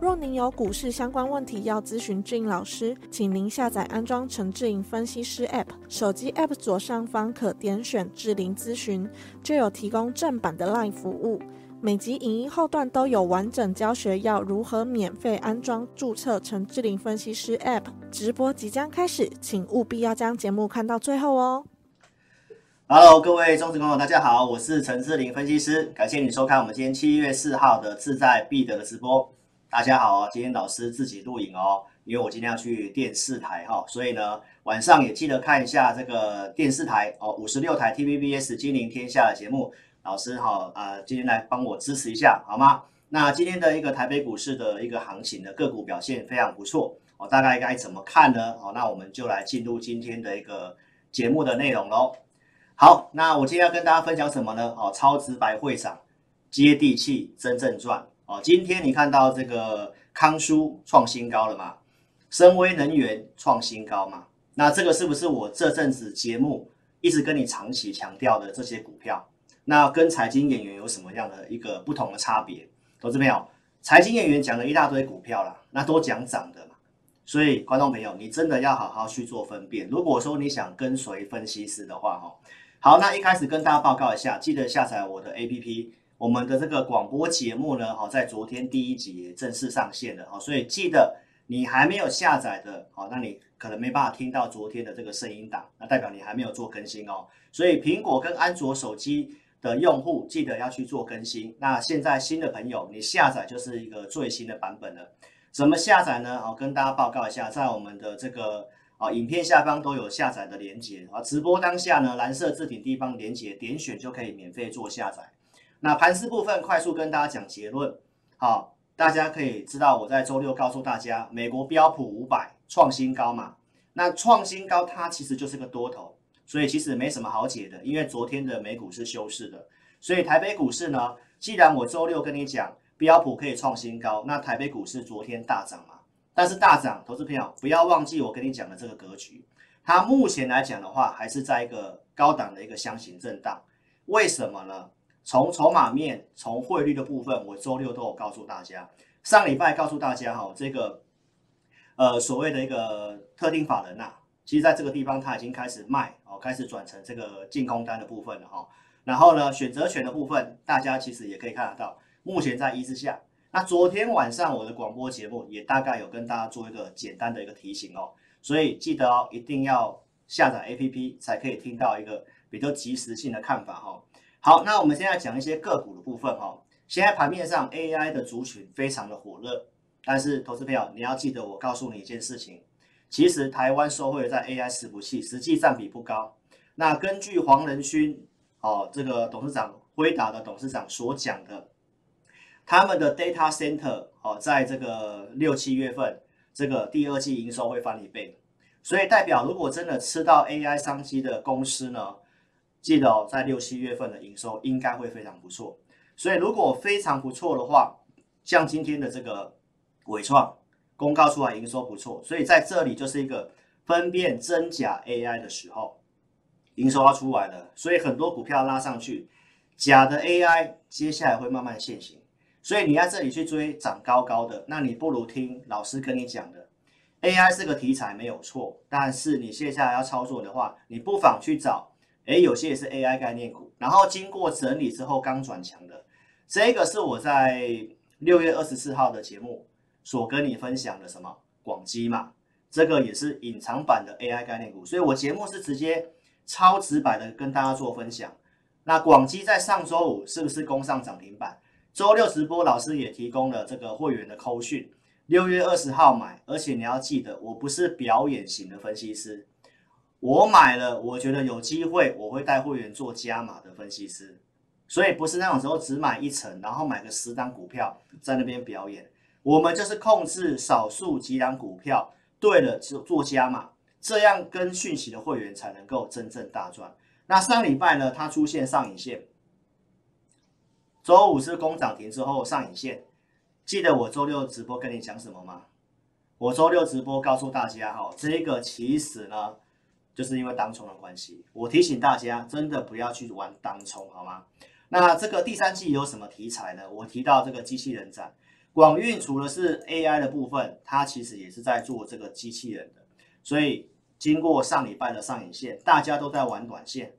若您有股市相关问题要咨询志颖老师，请您下载安装陈志颖分析师 App，手机 App 左上方可点选志玲咨询，就有提供正版的 LINE 服务。每集影音后段都有完整教学，要如何免费安装、注册陈志玲分析师 App。直播即将开始，请务必要将节目看到最后哦。Hello，各位忠实观众，大家好，我是陈志玲分析师，感谢你收看我们今天七月四号的志在必得的直播。大家好，今天老师自己录影哦，因为我今天要去电视台哈，所以呢晚上也记得看一下这个电视台哦，五十六台 TVBS 金陵天下的节目，老师哈呃今天来帮我支持一下好吗？那今天的一个台北股市的一个行情的个股表现非常不错哦，大概该怎么看呢？哦，那我们就来进入今天的一个节目的内容喽。好，那我今天要跟大家分享什么呢？哦，超直白会涨，接地气，真正赚。哦，今天你看到这个康舒创新高了吗？深威能源创新高吗？那这个是不是我这阵子节目一直跟你长期强调的这些股票？那跟财经演员有什么样的一个不同的差别？投资朋友，财经演员讲了一大堆股票啦，那都讲涨的嘛。所以观众朋友，你真的要好好去做分辨。如果说你想跟随分析师的话，哈，好，那一开始跟大家报告一下，记得下载我的 APP。我们的这个广播节目呢，哈，在昨天第一集也正式上线了，哈，所以记得你还没有下载的，好，那你可能没办法听到昨天的这个声音档，那代表你还没有做更新哦。所以苹果跟安卓手机的用户记得要去做更新。那现在新的朋友，你下载就是一个最新的版本了。怎么下载呢？好，跟大家报告一下，在我们的这个啊影片下方都有下载的连接啊，直播当下呢，蓝色置顶地方连接点选就可以免费做下载。那盘势部分快速跟大家讲结论，好，大家可以知道我在周六告诉大家，美国标普五百创新高嘛，那创新高它其实就是个多头，所以其实没什么好解的，因为昨天的美股是休市的，所以台北股市呢，既然我周六跟你讲标普可以创新高，那台北股市昨天大涨嘛，但是大涨，投资朋友不要忘记我跟你讲的这个格局，它目前来讲的话，还是在一个高档的一个箱型震荡，为什么呢？从筹码面、从汇率的部分，我周六都有告诉大家。上礼拜告诉大家哈，这个呃所谓的一个特定法人呐、其实在这个地方它已经开始卖哦，开始转成这个净空单的部分了哈。然后呢，选择权的部分，大家其实也可以看得到，目前在一之下。那昨天晚上我的广播节目也大概有跟大家做一个简单的一个提醒哦，所以记得哦，一定要下载 APP 才可以听到一个比较即时性的看法哈。好，那我们现在讲一些个股的部分哈。现在盘面上 AI 的族群非常的火热，但是投资朋友你要记得，我告诉你一件事情，其实台湾受惠在 AI 伺服器实际占比不高。那根据黄仁勋哦，这个董事长辉达的董事长所讲的，他们的 data center 哦，在这个六七月份这个第二季营收会翻一倍，所以代表如果真的吃到 AI 商机的公司呢，记得哦，在六七月份的营收应该会非常不错，所以如果非常不错的话，像今天的这个伟创公告出来营收不错，所以在这里就是一个分辨真假 AI 的时候，营收要出来了，所以很多股票拉上去，假的 AI 接下来会慢慢现形，所以你在这里去追涨高高的，那你不如听老师跟你讲的，AI 是个题材没有错，但是你接下来要操作的话，你不妨去找。诶，有些也是 AI 概念股，然后经过整理之后刚转强的，这个是我在六月二十四号的节目所跟你分享的什么广基嘛，这个也是隐藏版的 AI 概念股，所以我节目是直接超直白的跟大家做分享。那广基在上周五是不是攻上涨停板？周六直播老师也提供了这个会员的扣讯，六月二十号买，而且你要记得，我不是表演型的分析师。我买了，我觉得有机会，我会带会员做加码的分析师，所以不是那种时候只买一层，然后买个十档股票在那边表演。我们就是控制少数几档股票，对了就做加码，这样跟讯息的会员才能够真正大赚。那上礼拜呢，它出现上影线，周五是攻涨停之后上影线，记得我周六直播跟你讲什么吗？我周六直播告诉大家哈，这个其实呢，就是因为当冲的关系，我提醒大家真的不要去玩当冲，好吗？那这个第三季有什么题材呢？我提到这个机器人展，广运除了是 AI 的部分，它其实也是在做这个机器人的。所以经过上礼拜的上影线，大家都在玩短线。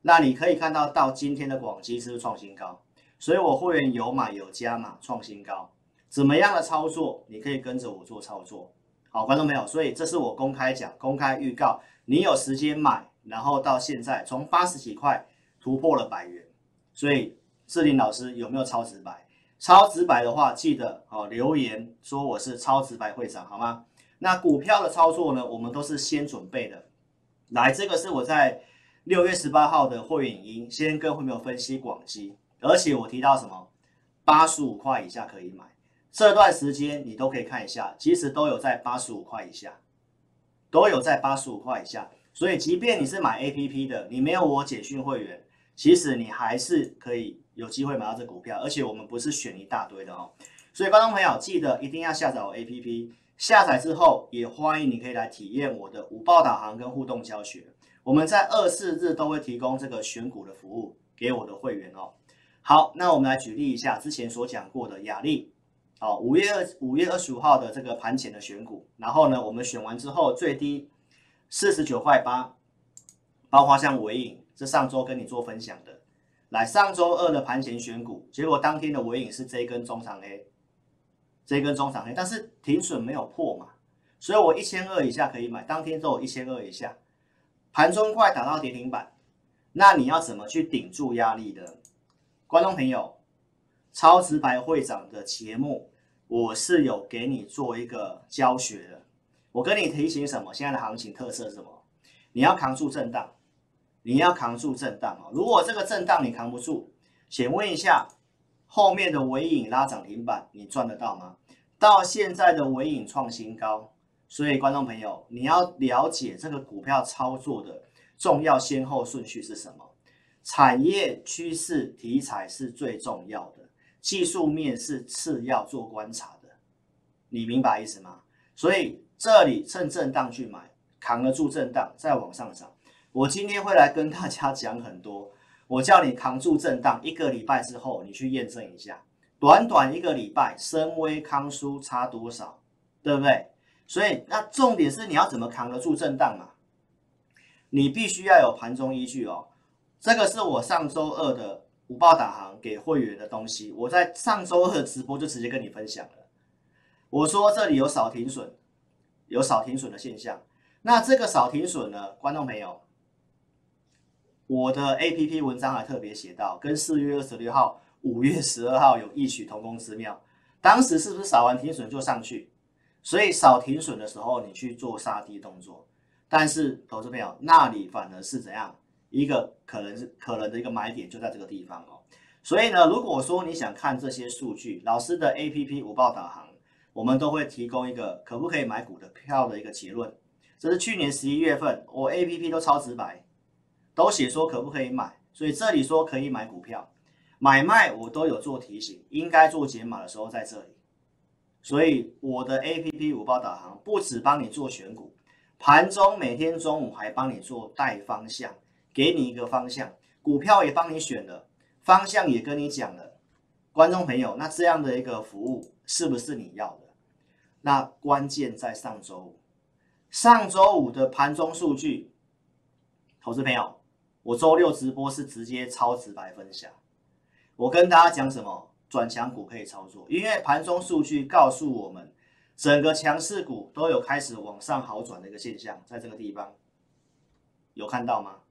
那你可以看到到今天的广基是不是创新高？所以我会员有买有加码创新高，怎么样的操作？你可以跟着我做操作。好，观众朋友，所以这是我公开讲、公开预告，你有时间买，然后到现在从八十几块突破了百元。所以志霖老师有没有超直白？超直白的话，记得哦留言说我是超直白会长好吗？那股票的操作呢，我们都是先准备的。来，这个是我在六月十八号的会员影音，先跟会员分析广基，而且我提到什么，八十五块以下可以买。这段时间你都可以看一下，其实都有在八十五块以下，都有在八十五块以下。所以即便你是买 APP 的，你没有我简讯会员。其实你还是可以有机会买到这股票，而且我们不是选一大堆的哦。所以观众朋友记得一定要下载我 APP，下载之后也欢迎你可以来体验我的五报导航跟互动教学。我们在二四日都会提供这个选股的服务给我的会员哦。好，那我们来举例一下之前所讲过的雅力，好，五月二五月二十五号的这个盘前的选股，然后呢，我们选完之后最低四十九块八，包括像尾影。是上周跟你做分享的，来上周二的盘前选股，结果当天的尾影是这一根中长黑，这一根中长黑，但是停损没有破嘛，所以我一千二以下可以买，当天都有一千二以下，盘中快打到跌停板，那你要怎么去顶住压力的？观众朋友，超直白会长的节目，我是有给你做一个教学的，我跟你提醒什么？现在的行情特色是什么？你要扛住震荡。你要扛住震荡啊！如果这个震荡你扛不住，请问一下，后面的尾影拉涨停板，你赚得到吗？到现在的尾影创新高，所以观众朋友，你要了解这个股票操作的重要先后顺序是什么？产业趋势题材是最重要的，技术面是次要做观察的，你明白意思吗？所以这里趁震荡去买，扛得住震荡，再往上涨。我今天会来跟大家讲很多，我叫你扛住震荡，一个礼拜之后你去验证一下，短短一个礼拜，深威康舒差多少，对不对？所以那重点是你要怎么扛得住震荡嘛？你必须要有盘中依据哦。这个是我上周二的五报导航给会员的东西，我在上周二的直播就直接跟你分享了。我说这里有少停损，有少停损的现象，那这个少停损呢，观众朋友。我的 APP 文章还特别写到，跟四月二十六号、五月十二号有异曲同工之妙。当时是不是扫完停损就上去？所以扫停损的时候，你去做杀低动作。但是投资朋友，那里反而是怎样？一个可能是可能的一个买点就在这个地方哦。所以呢，如果说你想看这些数据，老师的 APP 五报导航，我们都会提供一个可不可以买股的票的一个结论。这是去年十一月份，我 APP 都超直白。都写说可不可以买，所以这里说可以买股票，买卖我都有做提醒，应该做解码的时候在这里。所以我的 APP 五报导航不只帮你做选股，盘中每天中午还帮你做带方向，给你一个方向，股票也帮你选了，方向也跟你讲了。观众朋友，那这样的一个服务是不是你要的？那关键在上周五，上周五的盘中数据，投资朋友。我周六直播是直接超直白分享，我跟大家讲什么？转强股可以操作，因为盘中数据告诉我们，整个强势股都有开始往上好转的一个现象，在这个地方有看到吗？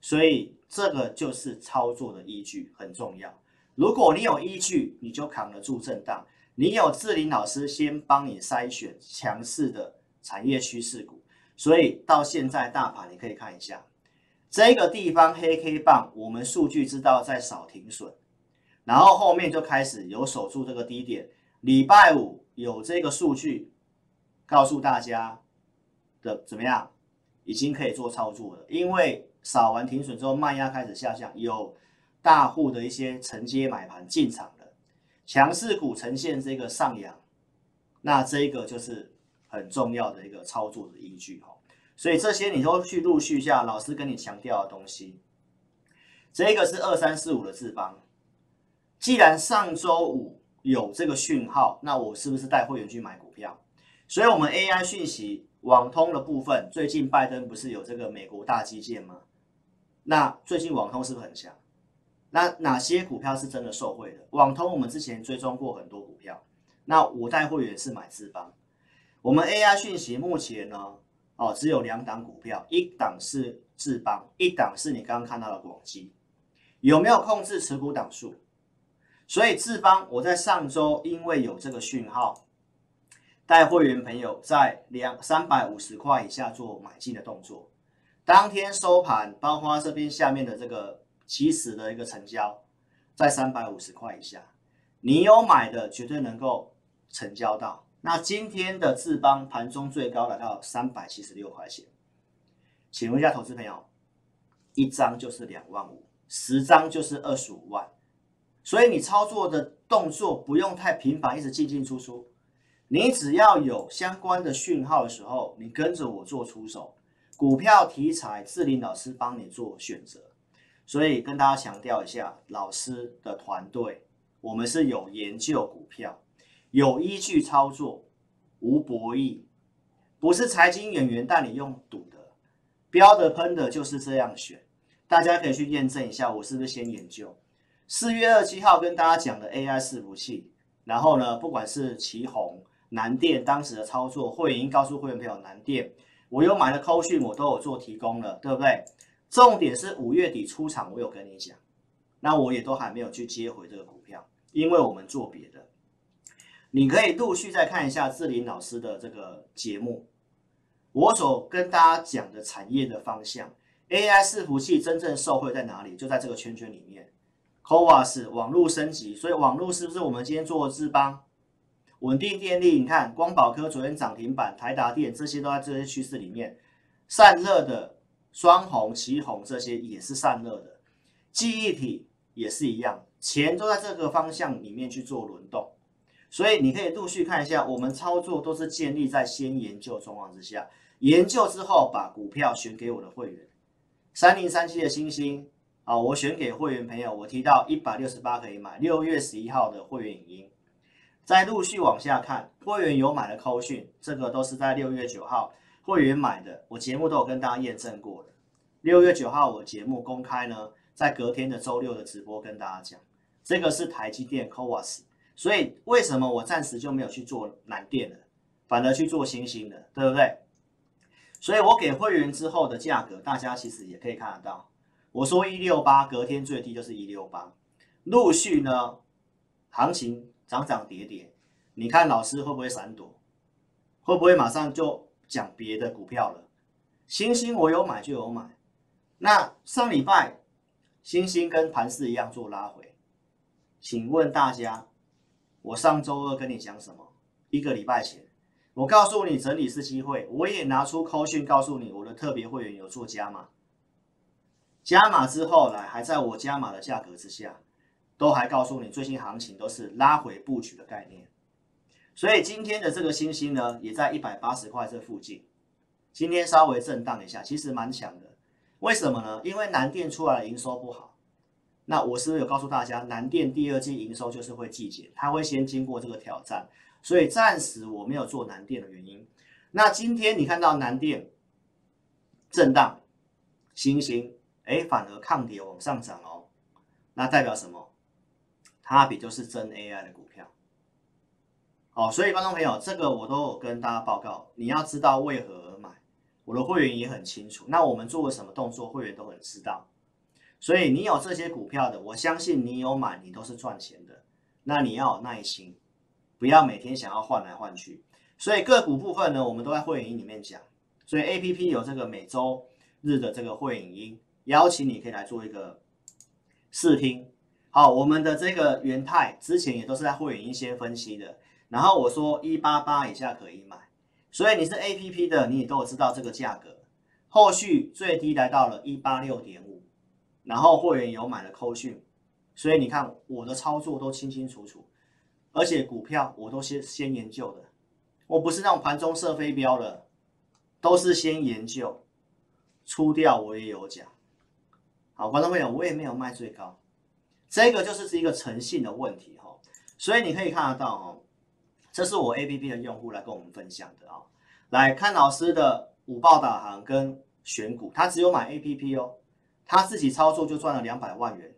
所以这个就是操作的依据很重要。如果你有依据，你就扛得住震荡。你有志林老师先帮你筛选强势的产业趋势股，所以到现在大盘你可以看一下。这个地方黑 K 棒，我们数据知道在少停损，然后后面就开始有守住这个低点。礼拜五有这个数据告诉大家的怎么样，已经可以做操作了。因为扫完停损之后，卖压开始下降，有大户的一些承接买盘进场的，强势股呈现这个上扬，那这个就是很重要的一个操作的依据哈。所以这些你都去陆续下，老师跟你强调的东西。这个是二三四五的智邦，既然上周五有这个讯号，那我是不是带会员去买股票？所以，我们 AI 讯息网通的部分，最近拜登不是有这个美国大基建吗？那最近网通是不是很强？那哪些股票是真的受惠的？网通我们之前追踪过很多股票，那我带会员是买智邦。我们 AI 讯息目前呢，哦，只有两档股票，一档是智邦，一档是你刚刚看到的广基。有没有控制持股档数？所以智邦，我在上周因为有这个讯号，带会员朋友在两三百五十块以下做买进的动作。当天收盘，包括这边下面的这个起始的一个成交，在三百五十块以下，你有买的绝对能够成交到。那今天的智邦盘中最高来到三百七十六块钱，请问一下投资朋友，一张就是两万五。十张就是二十五万，所以你操作的动作不用太频繁，一直进进出出。你只要有相关的讯号的时候，你跟着我做出手，股票题材，志林老师帮你做选择。所以跟大家强调一下，老师的团队，我们是有研究股票，有依据操作，无博弈，不是财经演员带你用赌的，标的喷的就是这样选。大家可以去验证一下，我是不是先研究四月二七号跟大家讲的 AI 伺服器，然后呢，不管是奇鋐、南电当时的操作，会员已经告诉会员朋友，南电我有买的扣讯，我都有做提供了，对不对？重点是五月底出场，我有跟你讲，那我也都还没有去接回这个股票，因为我们做别的，你可以陆续再看一下志林老师的这个节目，我所跟大家讲的产业的方向。AI 伺服器真正受惠在哪里？就在这个圈圈里面。CoWoS 网络升级，所以网络是不是我们今天做的智邦？稳定电力，你看光宝科昨天涨停板，台达电这些都在这些趋势里面。散热的双鸿、奇鋐这些也是散热的，记忆体也是一样，钱都在这个方向里面去做轮动。所以你可以陆续看一下，我们操作都是建立在先研究状况之下，研究之后把股票选给我的会员。三零三七的星星啊，我选给会员朋友，我提到一百六十八可以买。六月十一号的会员影音，再陆续往下看，会员有买的扣讯，这个都是在六月九号会员买的，我节目都有跟大家验证过的。六月九号我节目公开呢，在隔天的周六的直播跟大家讲，这个是台积电 CoWoS，所以为什么我暂时就没有去做南电了，反而去做欣兴的，对不对？所以我给会员之后的价格，大家其实也可以看得到。我说一六八，隔天最低就是一六八，陆续呢，行情涨涨跌跌，你看老师会不会闪躲？会不会马上就讲别的股票了？星星我有买就有买。那上礼拜星星跟盘势一样做拉回，请问大家，我上周二跟你讲什么？一个礼拜前。我告诉你，整理是机会。我也拿出扣讯告诉你，我的特别会员有做加码，加码之后来还在我加码的价格之下，都还告诉你最近行情都是拉回布局的概念。所以今天的这个星星呢，也在一百八十块这附近，今天稍微震荡一下，其实蛮强的。为什么呢？因为南电出来的营收不好。那我是不是有告诉大家，南电第二季营收就是会季减，它会先经过这个挑战。所以暂时我没有做南电的原因，那今天你看到南电震荡，星星哎反而抗跌往上涨哦，那代表什么？它比就是真 AI 的股票。好，所以观众朋友，这个我都有跟大家报告，你要知道为何而买，我的会员也很清楚。那我们做了什么动作，会员都很知道。所以你有这些股票的，我相信你有买，你都是赚钱的。那你要有耐心。不要每天想要换来换去，所以个股部分呢，我们都在会员营里面讲。所以 APP 有这个每周日的这个会员营，邀请你可以来做一个试听。好，我们的这个元泰之前也都是在会员营先分析的，然后我说一八八以下可以买，所以你是 A P P 的，你也都有知道这个价格。后续最低来到了一八六点五，然后会员有买了扣讯，所以你看我的操作都清清楚楚，而且股票我都先先研究的，我不是那种盘中射飞镖的，都是先研究，出掉我也有讲。好，观众朋友，我也没有卖最高，这个就是是一个诚信的问题哈，所以你可以看得到哦。这是我 APP 的用户来跟我们分享的啊、哦，来看老师的五报导航跟选股，他只有买 APP 哦，他自己操作就赚了两百万元，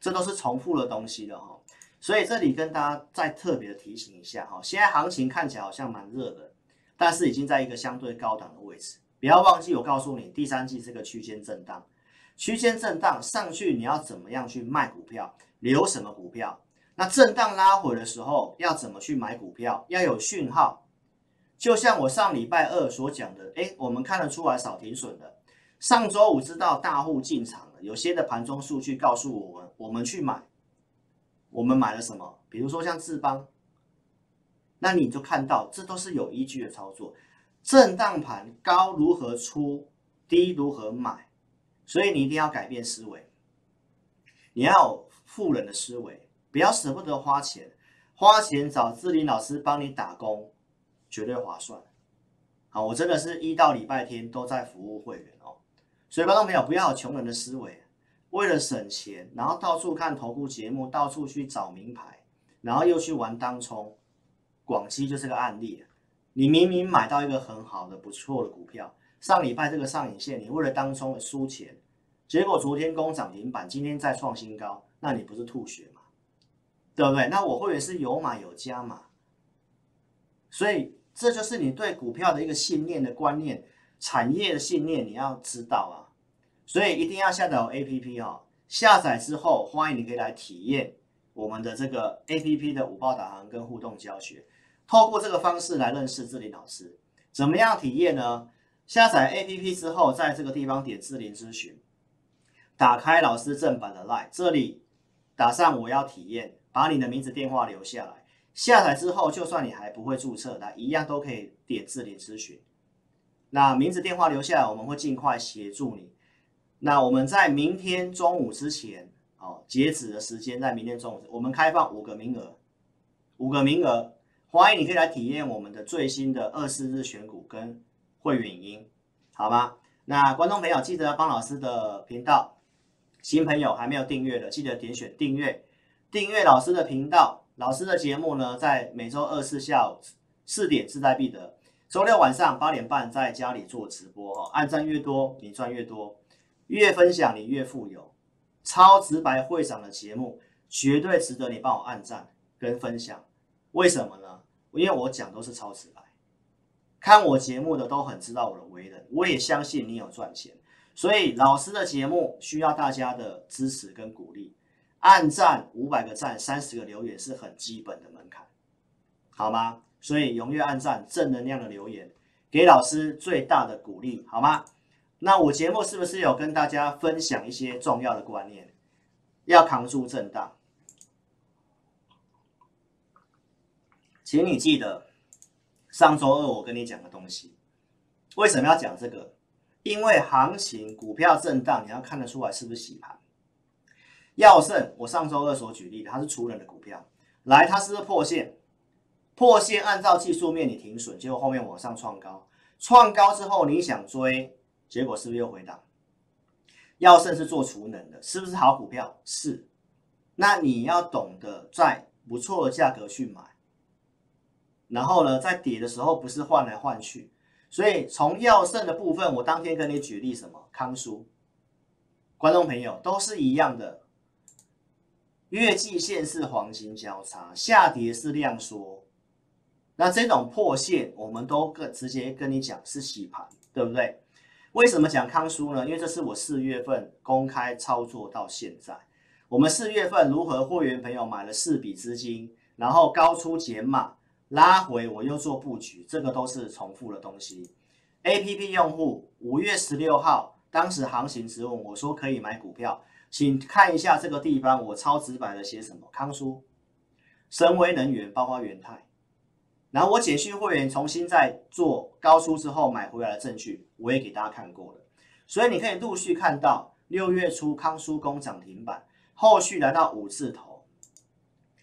这都是重复的东西的哈、哦，所以这里跟大家再特别的提醒一下哈、哦，现在行情看起来好像蛮热的，但是已经在一个相对高档的位置，不要忘记我告诉你，第三季这个区间震荡，区间震荡上去你要怎么样去卖股票，留什么股票？那震荡拉回的时候，要怎么去买股票？要有讯号，就像我上礼拜二所讲的，诶，我们看得出来扫停损的。上周五知道大户进场了，有些的盘中数据告诉我们，我们去买，我们买了什么？比如说像智邦，那你就看到这都是有依据的操作。震荡盘高如何出，低如何买，所以你一定要改变思维，你要有富人的思维。不要舍不得花钱，花钱找志霖老师帮你打工，绝对划算。好，我真的是一到礼拜天都在服务会员哦。所以观众朋友不要有穷人的思维，为了省钱，然后到处看投顾节目，到处去找名牌，然后又去玩当冲。广西就是个案例，你明明买到一个很好的、不错的股票，上礼拜这个上影线，你为了当冲输钱，结果昨天攻涨停板，今天再创新高，那你不是吐血吗？对不对？那我会员是有买有加嘛，所以这就是你对股票的一个信念的观念，产业的信念你要知道啊，所以一定要下载 APP 哦。下载之后，欢迎你可以来体验我们的这个 APP 的五报导航跟互动教学，透过这个方式来认识志霖老师。怎么样体验呢？下载 APP 之后，在这个地方点志霖咨询，打开老师正版的 LINE，这里打上我要体验。把你的名字、电话留下来，下载之后，就算你还不会注册，那一样都可以点志霖咨询。那名字、电话留下来，我们会尽快协助你。那我们在明天中午之前，哦，截止的时间在明天中午，我们开放五个名额，五个名额，欢迎你可以来体验我们的最新的二四日选股跟会员影音，好吗？那观众朋友记得帮老师的频道，新朋友还没有订阅的，记得点选订阅。订阅老师的频道，老师的节目呢，在每周二四下午四点势在必得，周六晚上八点半在家里做直播哈，按赞越多你赚越多，越分享你越富有，超直白会长的节目绝对值得你帮我按赞跟分享，为什么呢？因为我讲都是超直白，看我节目的都很知道我的为人，我也相信你有赚钱，所以老师的节目需要大家的支持跟鼓励。按赞五百个赞，三十个留言是很基本的门槛，好吗？所以踊跃按赞，正能量的留言，给老师最大的鼓励，好吗？那我节目是不是有跟大家分享一些重要的观念？要扛住震荡，请你记得上周二我跟你讲的东西。为什么要讲这个？因为行情股票震荡，你要看得出来是不是洗盘。耀盛，我上周二所举例的，它是储能的股票，来，它是不是破线？破线按照技术面你停损，结果后面往上创高，创高之后你想追，结果是不是又回档？耀盛是做储能的，是不是好股票？是，那你要懂得在不错的价格去买，然后呢，在跌的时候不是换来换去，所以从耀盛的部分，我当天跟你举例什么？康舒，观众朋友都是一样的。月季线是黄金交叉，下跌是量缩，那这种破线，我们都跟直接跟你讲是洗盘，对不对？为什么讲康舒呢？因为这是我四月份公开操作到现在，我们四月份如何会员朋友买了四笔资金，然后高出减码拉回，我又做布局，这个都是重复的东西。APP 用户五月十六号，当时行情质问我说可以买股票。请看一下这个地方，我超直白的写什么？康舒、神威能源，包括元泰，然后我简讯会员重新再做高出之后买回来的证据，我也给大家看过了。所以你可以陆续看到六月初康舒攻涨停板，后续来到五字头，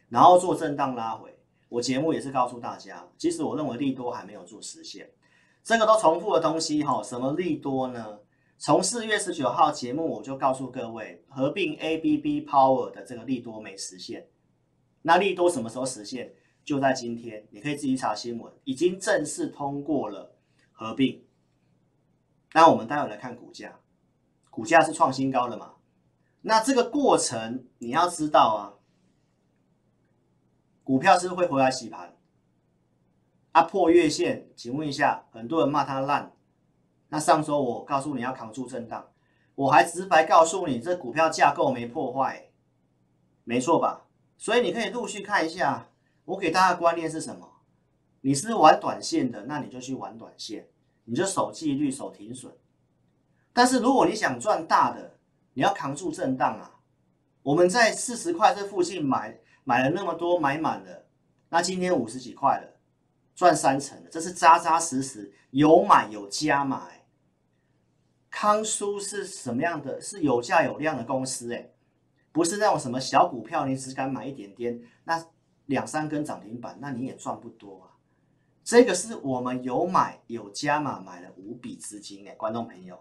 然后做震荡拉回。我节目也是告诉大家，其实我认为利多还没有做实现，这个都重复的东西哈。什么利多呢？从四月十九号节目我就告诉各位，合并 ABB Power 的这个利多没实现。那利多什么时候实现？就在今天，你可以自己查新闻，已经正式通过了合并。那我们待会来看股价，股价是创新高的嘛？那这个过程你要知道啊，股票是会回来洗盘，啊破月线，请问一下，很多人骂它烂。那上周我告诉你要扛住震荡，我还直白告诉你，这股票架构没破坏，没错吧？所以你可以陆续看一下，我给大家的观念是什么？你是玩短线的，那你就去玩短线，你就守纪律、守停损。但是如果你想赚大的，你要扛住震荡啊！我们在四十块这附近买买了那么多，买满了，那今天五十几块了，赚三成了，这是扎扎实实有买有加买。康舒是什么样的？是有价有量的公司诶。不是那种什么小股票，你只敢买一点点，那两三根涨停板，那你也赚不多啊。这个是我们有买有加码，买了五笔资金诶，观众朋友。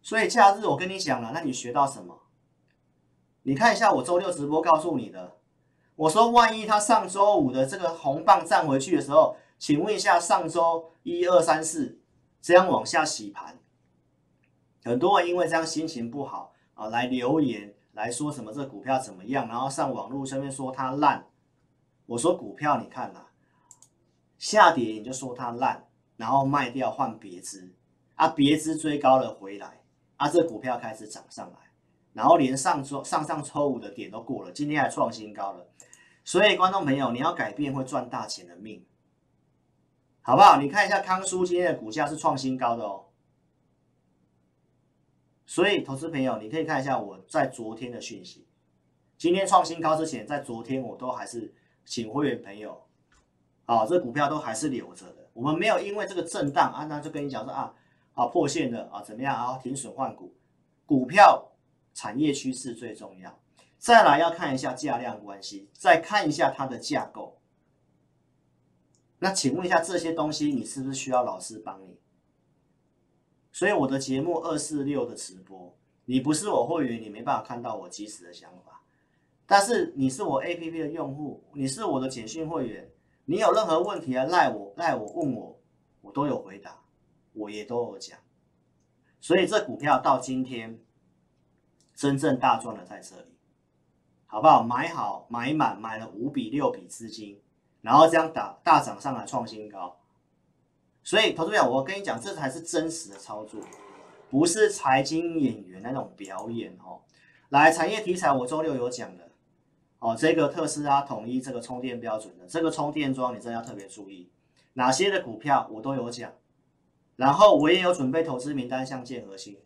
所以假日我跟你讲了，那你学到什么？你看一下我周六直播告诉你的，我说万一他上周五的这个红棒站回去的时候，请问一下上周一二三四这样往下洗盘，很多人因为这样心情不好。啊，来留言来说什么这股票怎么样，然后上网络上面说它烂。我说股票你看呐、啊，下跌你就说它烂，然后卖掉换别支，啊别支追高了回来，啊这股票开始涨上来，然后连上周上上周五的点都过了，今天还创新高了。所以观众朋友，你要改变会赚大钱的命，好不好？你看一下康叔今天的股价是创新高的哦。所以，投资朋友，你可以看一下我在昨天的讯息。今天创新高之前，在昨天我都还是请会员朋友，啊，这股票都还是留着的。我们没有因为这个震荡啊，那就跟你讲说啊，啊破线的啊怎么样啊，停损换股。股票产业趋势最重要，再来要看一下价量关系，再看一下它的架构。那请问一下这些东西，你是不是需要老师帮你？所以我的节目二四六的直播，你不是我会员，你没办法看到我即时的想法。但是你是我 APP 的用户，你是我的简讯会员，你有任何问题啊，赖我赖我问我，我都有回答，我也都有讲。所以这股票到今天真正大赚的在这里，好不好？买好买满买了五笔六笔资金，然后这样打大涨上来创新高。所以，投资者，我跟你讲，这才是真实的操作，不是财经演员那种表演哦。来，产业题材，我周六有讲的哦。这个特斯拉统一这个充电标准的这个充电桩，你真的要特别注意，哪些的股票我都有讲。然后我也有准备投资名单，像建核心。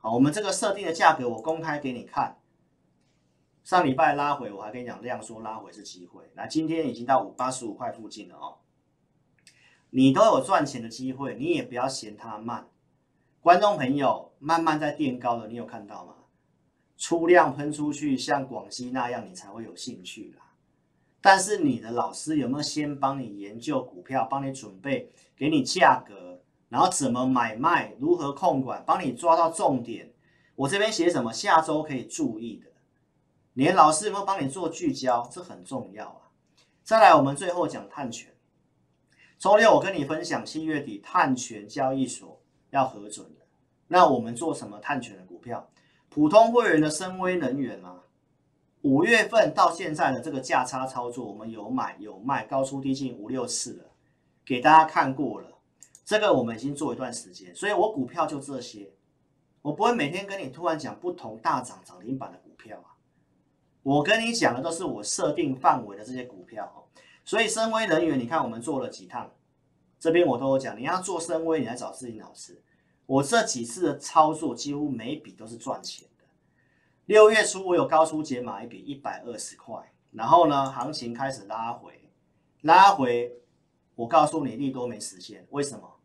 好，我们这个设定的价格我公开给你看。上礼拜拉回，我还跟你讲量缩拉回是机会。那，今天已经到五八十五块附近了哦。你都有赚钱的机会，你也不要嫌它慢。观众朋友，慢慢在垫高的，你有看到吗？出量喷出去，像广西那样，你才会有兴趣啦。但是你的老师有没有先帮你研究股票，帮你准备，给你价格，然后怎么买卖，如何控管，帮你抓到重点？我这边写什么？下周可以注意的。连老师有没有帮你做聚焦？这很重要啊。再来，我们最后讲碳权。周六我跟你分享，七月底碳权交易所要核准的。那我们做什么碳权的股票？普通会员的深威能源嘛。五月份到现在的这个价差操作，我们有买有卖，高出低进五六次了，给大家看过了。这个我们已经做一段时间，所以我股票就这些，我不会每天跟你突然讲不同大涨涨停板的股票啊。我跟你讲的都是我设定范围的这些股票。所以深威能源，你看我们做了几趟，这边我都有讲，你要做深威，你来找志林老师。我这几次的操作几乎每一笔都是赚钱的。六月初我有高出解码一笔一百二十块，然后呢，行情开始拉回，拉回，我告诉你利多没实现，为什么？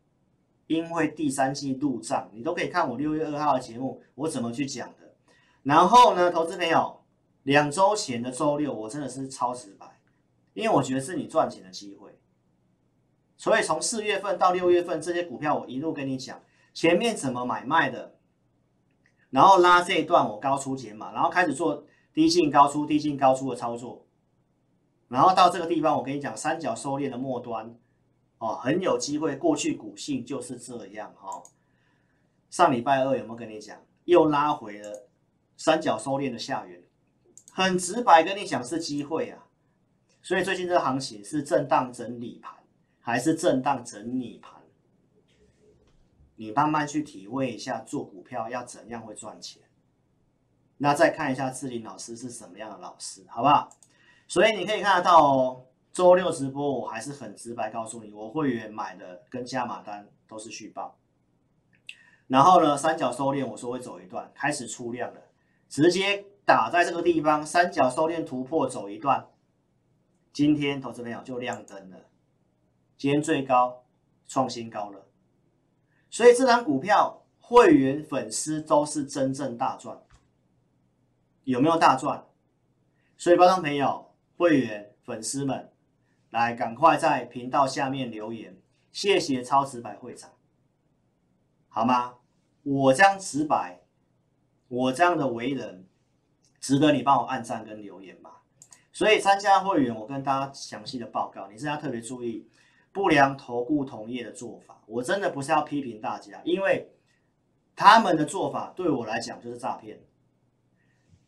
因为第三季入账，你都可以看我六月二号的节目，我怎么去讲的。然后呢，投资朋友，两周前的周六，我真的是超直白，因为我觉得是你赚钱的机会。所以从四月份到六月份，这些股票我一路跟你讲，前面怎么买卖的，然后拉这一段我高出解码，然后开始做低进高出、低进高出的操作，然后到这个地方，我跟你讲三角收敛的末端。哦，很有机会。过去股性就是这样哈、哦。上礼拜二有没有跟你讲，又拉回了三角收敛的下缘？很直白跟你讲是机会啊。所以最近这个行情是震荡整理盘，还是震荡整理盘？你慢慢去体会一下，做股票要怎样会赚钱。那再看一下志霖老师是什么样的老师，好不好？所以你可以看得到哦。周六直播，我还是很直白告诉你，我会员买的跟加码单都是续报。然后呢，三角收敛，我说会走一段，开始出量了，直接打在这个地方，三角收敛突破走一段，今天投资朋友就亮灯了，今天最高创新高了，所以这张股票会员粉丝都是真正大赚，有没有大赚？所以观众朋友、会员粉丝们。来，赶快在频道下面留言，谢谢超直白会长，好吗？我这样直白，我这样的为人，值得你帮我按赞跟留言吧。所以参加会员，我跟大家详细的报告，你是要特别注意不良投顾同业的做法。我真的不是要批评大家，因为他们的做法对我来讲就是诈骗。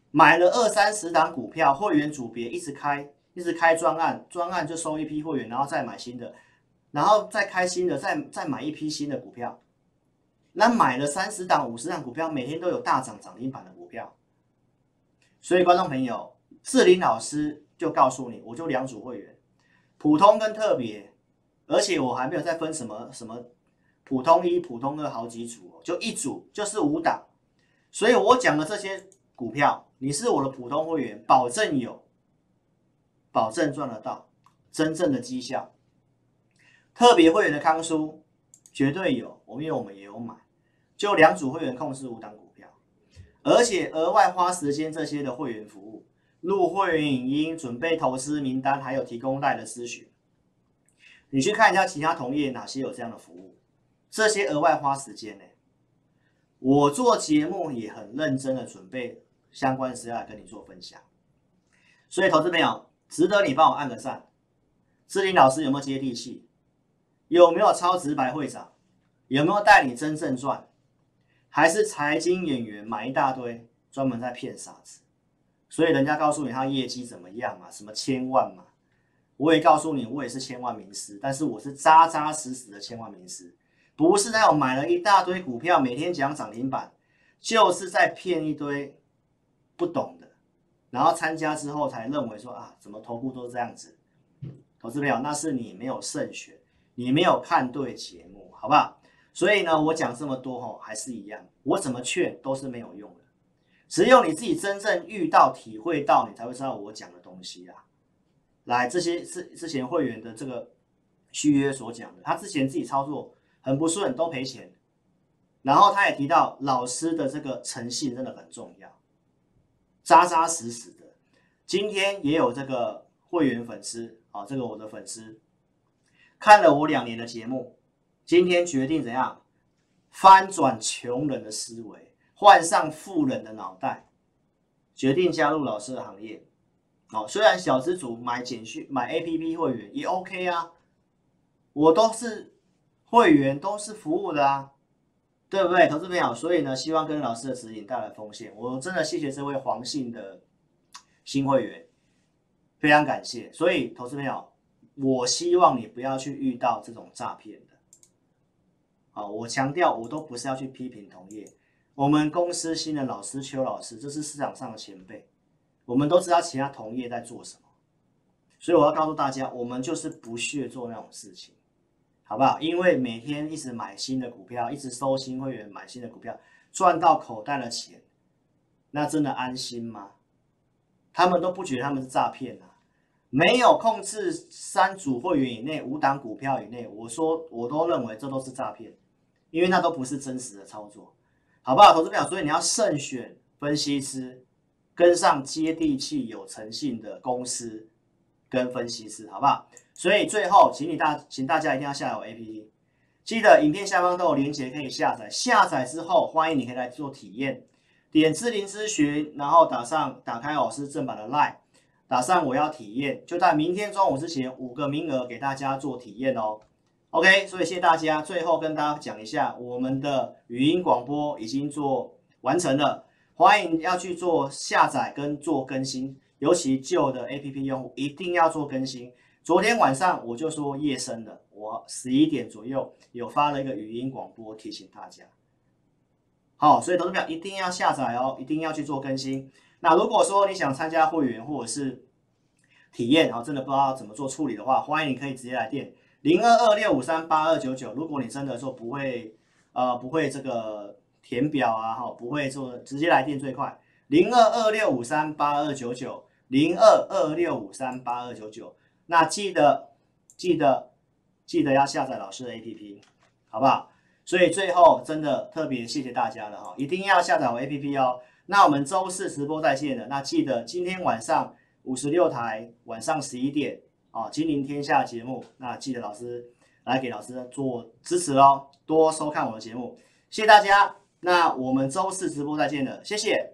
买了二三十档股票，会员组别一直开。一直开专案，专案就收一批会员，然后再买新的，然后再开新的，再再买一批新的股票。那买了三十档、五十档股票，每天都有大涨涨停板的股票。所以观众朋友，志林老师就告诉你，我就两组会员，普通跟特别，而且我还没有再分什么什么普通一、普通二好几组，就一组就是五档。所以我讲的这些股票，你是我的普通会员，保证有。保证赚得到真正的绩效，特别会员的康叔绝对有，我们因为我们也有买，就两组会员控制五档股票，而且额外花时间这些的会员服务，录会员影音、准备投资名单，还有提供代的咨询，你去看一下其他同业哪些有这样的服务，这些额外花时间呢？我做节目也很认真的准备相关的资料来跟你做分享，所以投资朋友。值得你帮我按个赞。志林老师有没有接地气？有没有超直白会长？有没有带你真正赚？还是财经演员买一大堆，专门在骗傻子？所以人家告诉你他业绩怎么样嘛，什么千万嘛？我也告诉你，我也是千万名师，但是我是扎扎实实的千万名师，不是那种买了一大堆股票，每天讲涨停板，就是在骗一堆不懂的。然后参加之后才认为说啊，怎么投顾都这样子？投资朋友，那是你没有慎选，你没有看对节目，好不好？所以呢，我讲这么多吼，还是一样，我怎么劝都是没有用的。只有你自己真正遇到、体会到，你才会知道我讲的东西啊。来，这些是之前会员的这个续约所讲的，他之前自己操作很不顺，都赔钱。然后他也提到，老师的这个诚信真的很重要。扎扎实实的，今天也有这个会员粉丝啊，这个我的粉丝看了我两年的节目，今天决定怎样翻转穷人的思维，换上富人的脑袋，决定加入老师的行业。哦，虽然小资主买简讯买 APP 会员也 OK 啊，我都是会员，都是服务的啊。对不对，投资朋友？所以呢，希望跟老师的指引带来风险。我真的谢谢这位黄姓的新会员，非常感谢。所以，投资朋友，我希望你不要去遇到这种诈骗的。好，我强调，我都不是要去批评同业。我们公司新的老师邱老师，这是市场上的前辈，我们都知道其他同业在做什么。所以，我要告诉大家，我们就是不屑做那种事情。好不好？因为每天一直买新的股票，一直收新会员买新的股票，赚到口袋的钱，那真的安心吗？他们都不觉得他们是诈骗啊！没有控制三组会员以内五档股票以内，我说我都认为这都是诈骗，因为那都不是真实的操作，好不好？投资朋友，所以你要慎选分析师，跟上接地气、有诚信的公司跟分析师，好不好？所以最后，请你大，请大家一定要下载我 APP，记得影片下方都有链接可以下载。下载之后，欢迎你可以来做体验，点智霖咨询，然后打上打开老师正版的 Line。打上我要体验，就在明天中午之前五个名额给大家做体验哦。OK，所以谢谢大家。最后跟大家讲一下，我们的语音广播已经做完成了，欢迎要去做下载跟做更新，尤其旧的 APP 用户一定要做更新。昨天晚上我就说夜深了，我十一点左右有发了一个语音广播提醒大家。好，所以投资表一定要下载哦，一定要去做更新。那如果说你想参加会员或者是体验，然后真的不知道怎么做处理的话，欢迎你可以直接来电零二二六五三八二九九。如果你真的说不会，呃，不会这个填表啊，哈，不会做，直接来电最快零二二六五三八二九九零二二六五三八二九九。那记得记得记得要下载老师的 APP，好不好？所以最后真的特别谢谢大家了哈，一定要下载我 APP 哦。那我们周四直播在线的，那记得今天晚上五十六台晚上十一点啊，金陵天下节目，那记得老师来给老师做支持哦，多收看我的节目，谢谢大家。那我们周四直播再见了，谢谢。